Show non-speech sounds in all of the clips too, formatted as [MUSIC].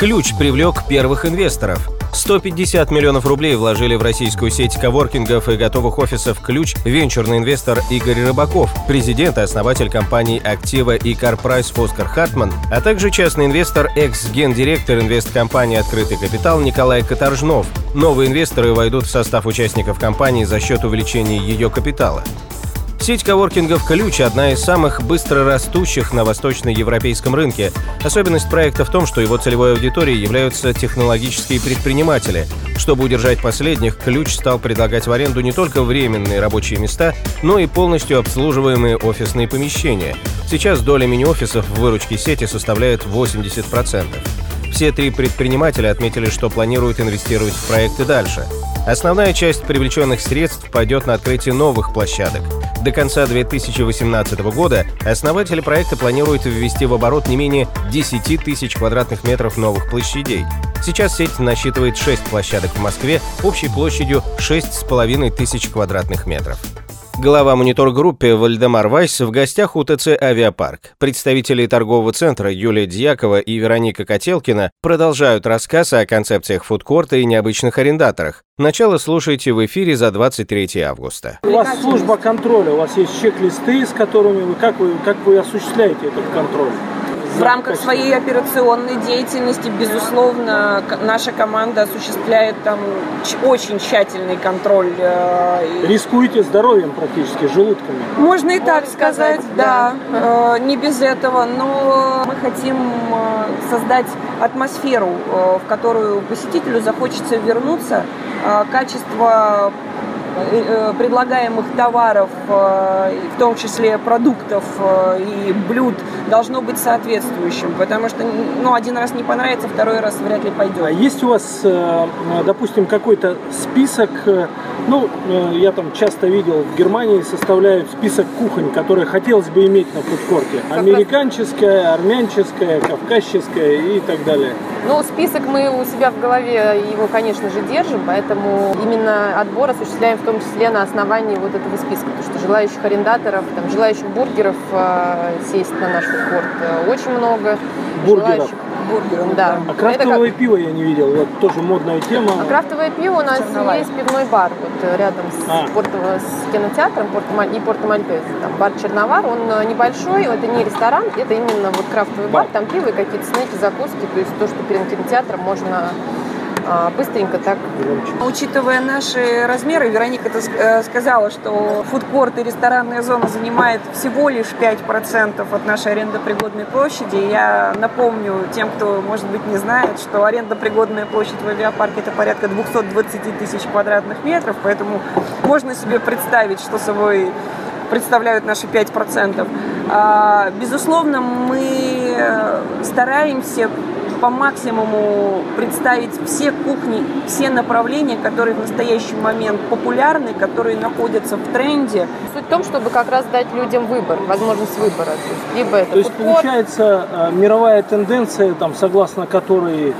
Ключ привлек первых инвесторов – 150 миллионов рублей вложили в российскую сеть коворкингов и готовых офисов «Ключ» венчурный инвестор Игорь Рыбаков, президент и основатель компаний «Актива» и «Карпрайс» Оскар Хартман, а также частный инвестор, экс-гендиректор инвесткомпании «Открытый капитал» Николай Каторжнов. Новые инвесторы войдут в состав участников компании за счет увеличения ее капитала. Сеть коворкингов «Ключ» — одна из самых быстро растущих на восточноевропейском рынке. Особенность проекта в том, что его целевой аудиторией являются технологические предприниматели. Чтобы удержать последних, «Ключ» стал предлагать в аренду не только временные рабочие места, но и полностью обслуживаемые офисные помещения. Сейчас доля мини-офисов в выручке сети составляет 80%. Все три предпринимателя отметили, что планируют инвестировать в проекты дальше. Основная часть привлеченных средств пойдет на открытие новых площадок – до конца 2018 года основатели проекта планируют ввести в оборот не менее 10 тысяч квадратных метров новых площадей. Сейчас сеть насчитывает 6 площадок в Москве общей площадью 6,5 тысяч квадратных метров. Глава монитор-группы Вальдемар Вайс в гостях у ТЦ «Авиапарк». Представители торгового центра Юлия Дьякова и Вероника Котелкина продолжают рассказ о концепциях фудкорта и необычных арендаторах. Начало слушайте в эфире за 23 августа. У вас служба контроля, у вас есть чек-листы, с которыми вы как, вы, как вы осуществляете этот контроль? В рамках своей операционной деятельности, безусловно, наша команда осуществляет там очень тщательный контроль. Э, Рискуете здоровьем практически, желудками? Можно и Можно так сказать, сказать да. да. Э, не без этого, но мы хотим э, создать атмосферу, в которую посетителю захочется вернуться. Качество предлагаемых товаров, э, в том числе продуктов э, и блюд, должно быть соответствующим, потому что ну, один раз не понравится, второй раз вряд ли пойдет. А есть у вас, допустим, какой-то список, ну, я там часто видел, в Германии составляют список кухонь, которые хотелось бы иметь на фудкорте. Американческая, армянческая, кавказская и так далее. Ну, список мы у себя в голове, его, конечно же, держим, поэтому именно отбор осуществляем в том числе на основании вот этого списка, потому что желающих арендаторов, там, желающих бургеров э, сесть на наш фудкорт э, очень много. Бургеров? Желающих бургеров, да. А крафтовое как... пиво я не видел, вот тоже модная тема. А крафтовое пиво у нас Черновая. есть пивной бар вот э, рядом с, а. порто, с кинотеатром Порто, и Порто Мальтез. Там бар Черновар, он э, небольшой, это не ресторан, это именно вот крафтовый бар, бар там пиво и какие-то снеки, закуски, то есть то, что перед кинотеатром можно быстренько так. Учитывая наши размеры, Вероника э, сказала, что фудкорт и ресторанная зона занимает всего лишь 5% от нашей арендопригодной площади. Я напомню тем, кто, может быть, не знает, что арендопригодная площадь в авиапарке это порядка 220 тысяч квадратных метров, поэтому можно себе представить, что собой представляют наши 5%. А, безусловно, мы э, стараемся по максимуму представить все кухни, все направления, которые в настоящий момент популярны, которые находятся в тренде. Суть в том, чтобы как раз дать людям выбор, возможность выбора. То есть, либо это То есть получается э, мировая тенденция, там, согласно которой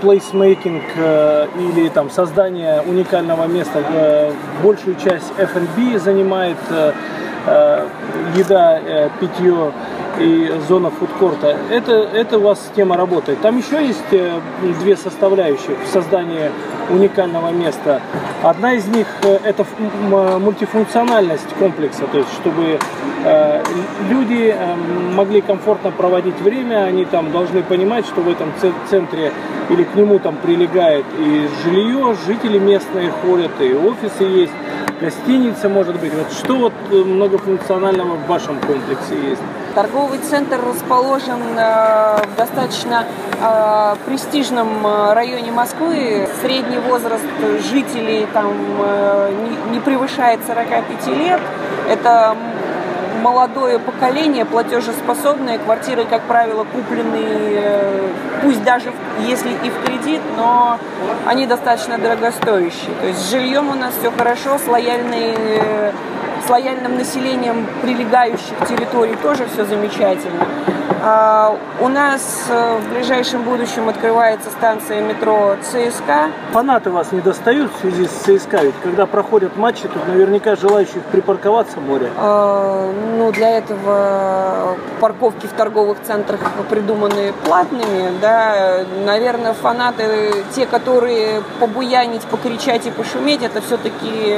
плейсмейкинг э, или там создание уникального места, э, большую часть F&B занимает еда, питье и зона фудкорта. Это, это у вас тема работает. Там еще есть э, две составляющие в создании уникального места. Одна из них э, это мультифункциональность комплекса, то есть чтобы э, люди могли комфортно проводить время, они там должны понимать, что в этом центре или к нему там прилегает и жилье, жители местные ходят, и офисы есть, гостиница может быть. Вот что вот многофункционального в вашем комплексе есть? Торговый центр расположен э, в достаточно э, престижном э, районе Москвы. Средний возраст жителей там не превышает 45 лет. Это молодое поколение, платежеспособные, квартиры, как правило, куплены, пусть даже если и в кредит, но они достаточно дорогостоящие. То есть с жильем у нас все хорошо, с лояльной с лояльным населением прилегающих территорий тоже все замечательно. А, у нас э, в ближайшем будущем открывается станция метро ЦСКА. Фанаты вас не достают в связи с ЦСКА? Ведь когда проходят матчи, тут наверняка желающих припарковаться море. А, ну, для этого парковки в торговых центрах придуманы платными. Да. Наверное, фанаты, те, которые побуянить, покричать и пошуметь, это все-таки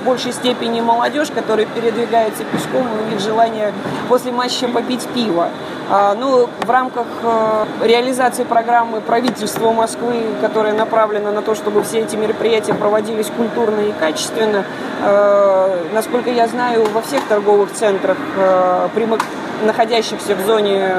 в большей степени молодежь, которая передвигается пешком, у них желание после матча попить пиво. А, ну, в рамках э, реализации программы правительства Москвы, которая направлена на то, чтобы все эти мероприятия проводились культурно и качественно, э, насколько я знаю, во всех торговых центрах э, находящихся в зоне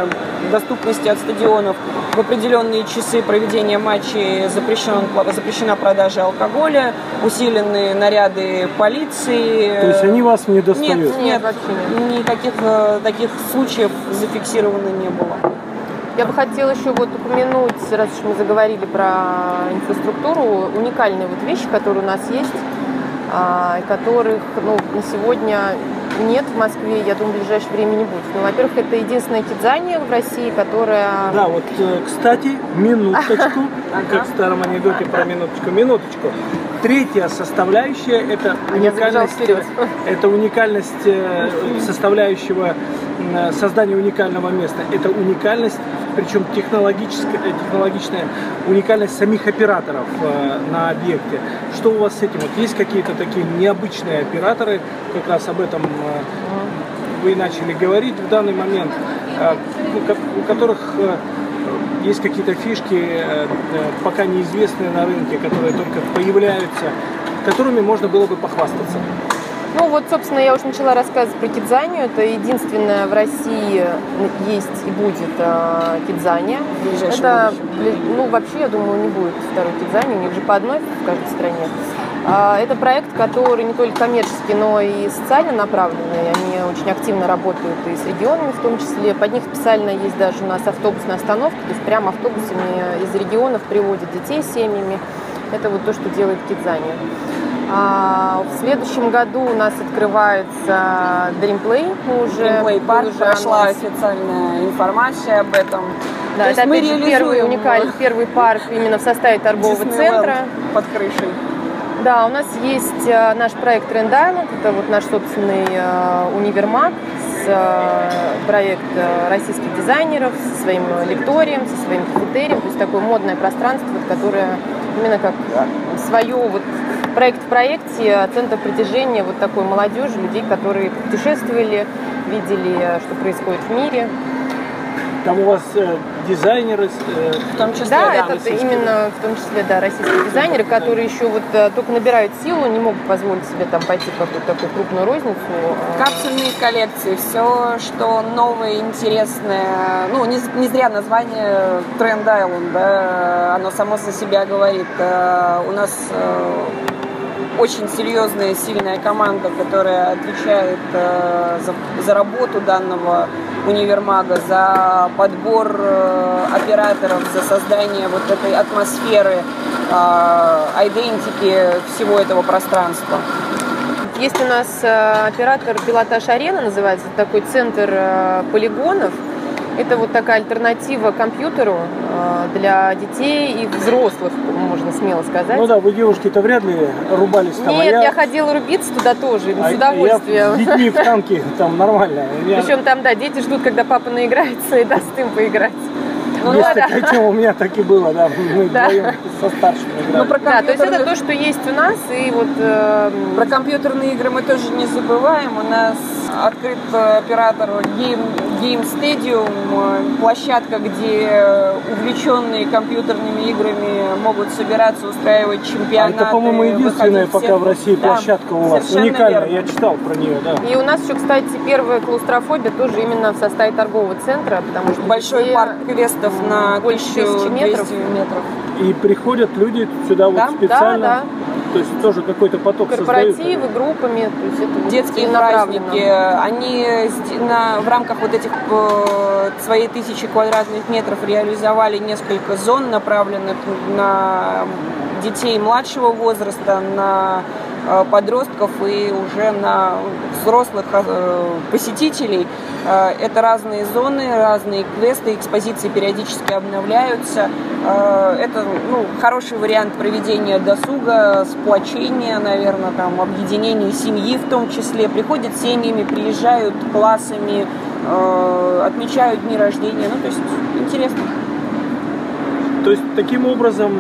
доступности от стадионов в определенные часы проведения матчей запрещен, запрещена продажа алкоголя, усиленные наряды полиции. То есть они вас не достают? Нет, нет, вообще никаких э, таких случаев зафиксировано не было. Я бы хотела еще вот упомянуть, раз уж мы заговорили про инфраструктуру, уникальные вот вещи, которые у нас есть, а, которых ну, на сегодня нет в Москве, я думаю, в ближайшее время не будет. Ну, во-первых, это единственная кидзания в России, которая... Да, вот, э, кстати, минуточку, [LAUGHS] как в старом анекдоте про минуточку, минуточку. Третья составляющая – это уникальность, это уникальность э, составляющего создания уникального места. Это уникальность, причем технологическая, э, технологичная уникальность самих операторов на объекте. Что у вас с этим? Вот есть какие-то такие необычные операторы, как раз об этом вы начали говорить в данный момент, у которых есть какие-то фишки, э, пока неизвестные на рынке, которые только появляются, которыми можно было бы похвастаться? Ну вот, собственно, я уже начала рассказывать про кидзанию. Это единственное в России есть и будет э, кидзания. Это, ну, вообще, я думаю, не будет второй кидзани, у них же по одной в каждой стране. А, это проект, который не только коммерческий, но и социально направленный. Они очень активно работают и с регионами в том числе. Под них специально есть даже у нас автобусная остановка, то есть прямо автобусами из регионов приводят детей с семьями. Это вот то, что делает Кидзани. А в следующем году у нас открывается Dreamplay. Мы уже, Dreamplay парк, уже прошла анонс. официальная информация об этом. Да, То это опять же первый уникальный первый парк именно в составе торгового Disney центра. под крышей. Да, у нас есть э, наш проект Trend Island, это вот наш собственный э, универмаг, с, э, проект российских дизайнеров со своим лекторием, со своим кафетерием, то есть такое модное пространство, которое именно как свое вот проект в проекте, центр притяжения вот такой молодежи, людей, которые путешествовали, видели, что происходит в мире. Там у вас э, дизайнеры, э, в том числе, да, да это именно в том числе, да, российские дизайнеры, которые еще вот э, только набирают силу, не могут позволить себе там пойти в какую-то такую крупную розницу. А. Капсульные коллекции, все, что новое, интересное, ну не, не зря название Trend Island, да, оно само за себя говорит. Э, у нас очень серьезная, сильная команда, которая отвечает э, за, за работу данного универмага, за подбор э, операторов, за создание вот этой атмосферы, э, идентики всего этого пространства. Есть у нас э, оператор «Пилотаж Арена», называется, такой центр э, полигонов – это вот такая альтернатива компьютеру э, для детей и взрослых, можно смело сказать. Ну да, вы девушки-то вряд ли рубались там. А Нет, а я... я ходила рубиться туда тоже, а с удовольствием. Я с детьми в танке [LAUGHS] там нормально. Я... Причем там, да, дети ждут, когда папа наиграется и даст им поиграть. Ну, есть да, такая тема, у меня так и было, да, мы [LAUGHS] да. вдвоем со старшими играли. Ну, про да, то есть это то, что есть у нас, и вот... Э... Про компьютерные игры мы тоже не забываем, у нас открыт оператор Game, Game Stadium, площадка, где увлеченные компьютерными играми могут собираться, устраивать чемпионаты. А это, по-моему, единственная пока в России да, площадка у вас. Уникальная, верно. я читал про нее, да. И у нас еще, кстати, первая клаустрофобия тоже именно в составе торгового центра, потому что... Большой парк квестов на больше тысячи метров. метров. И приходят люди сюда да? вот специально? Да, да. То есть тоже какой-то поток Корпоративы, создают? группами. То есть это Детские праздники. Они на, в рамках вот этих э, своей тысячи квадратных метров реализовали несколько зон, направленных на детей младшего возраста, на подростков и уже на взрослых э, посетителей. Это разные зоны, разные квесты, экспозиции периодически обновляются. Это ну, хороший вариант проведения досуга, сплочения, наверное, там, объединения семьи в том числе. Приходят семьями, приезжают классами, отмечают дни рождения. Ну, то есть интересно. То есть таким образом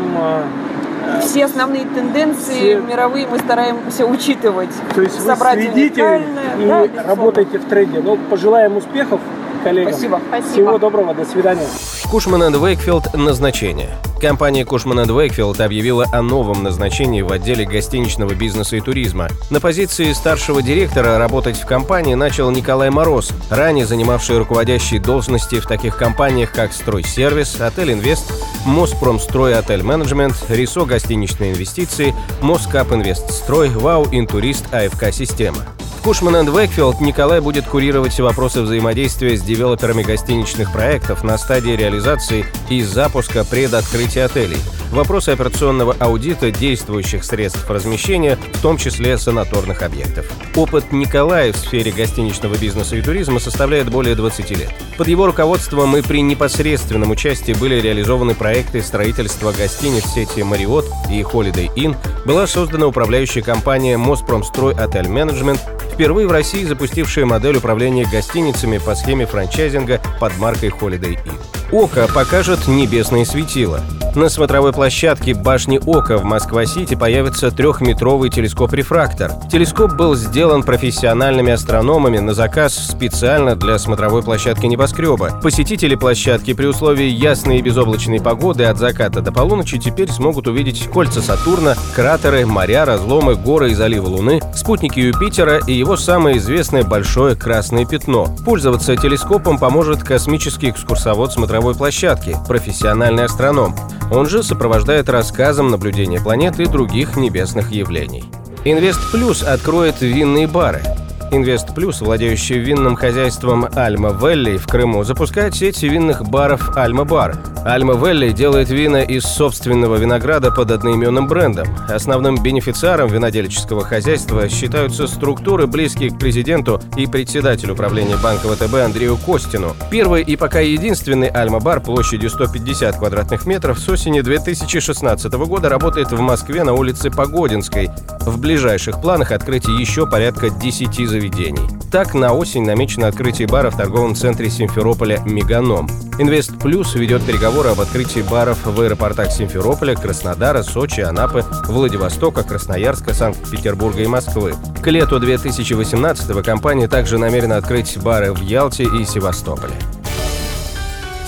все основные тенденции все... мировые мы стараемся учитывать. То есть Собрать вы следите и да, работаете в тренде. Ну, пожелаем успехов коллегам. Спасибо. Всего доброго, до свидания. Cushman & Wakefield назначение. Компания Cushman & Wakefield объявила о новом назначении в отделе гостиничного бизнеса и туризма. На позиции старшего директора работать в компании начал Николай Мороз, ранее занимавший руководящие должности в таких компаниях, как Стройсервис, Hotel Invest, Моспромстрой Отель Менеджмент, Рисо Гостиничные инвестиции, Москап Инвестстрой, Вау Интурист АФК Система. В Кушман энд Вейкфилд Николай будет курировать вопросы взаимодействия с девелоперами гостиничных проектов на стадии реализации и запуска предоткрытия отелей, вопросы операционного аудита действующих средств размещения, в том числе санаторных объектов. Опыт Николая в сфере гостиничного бизнеса и туризма составляет более 20 лет. Под его руководством и при непосредственном участии были реализованы проекты строительства гостиниц сети Marriott и Holiday Inn, была создана управляющая компания Моспромстрой Отель Менеджмент, впервые в России запустившая модель управления гостиницами по схеме франчайзинга под маркой Holiday Inn. Око покажет небесные светила. На смотровой площадке башни Ока в Москва-Сити появится трехметровый телескоп-рефрактор. Телескоп был сделан профессиональными астрономами на заказ специально для смотровой площадки небоскреба. Посетители площадки при условии ясной и безоблачной погоды от заката до полуночи теперь смогут увидеть кольца Сатурна, кратеры, моря, разломы, горы и заливы Луны, спутники Юпитера и его самое известное большое красное пятно. Пользоваться телескопом поможет космический экскурсовод смотровой площадки, профессиональный астроном. Он же сопровождает рассказом наблюдения планеты и других небесных явлений. Инвест Плюс откроет винные бары. Инвест Плюс, владеющий винным хозяйством Альма Велли в Крыму, запускает сеть винных баров Альма Бар. Альма Велли делает вина из собственного винограда под одноименным брендом. Основным бенефициаром винодельческого хозяйства считаются структуры, близкие к президенту и председателю управления Банка ВТБ Андрею Костину. Первый и пока единственный Альма Бар площадью 150 квадратных метров с осени 2016 года работает в Москве на улице Погодинской. В ближайших планах открытие еще порядка 10 заведений заведений. Так, на осень намечено открытие бара в торговом центре Симферополя «Меганом». Инвест Плюс ведет переговоры об открытии баров в аэропортах Симферополя, Краснодара, Сочи, Анапы, Владивостока, Красноярска, Санкт-Петербурга и Москвы. К лету 2018-го компания также намерена открыть бары в Ялте и Севастополе.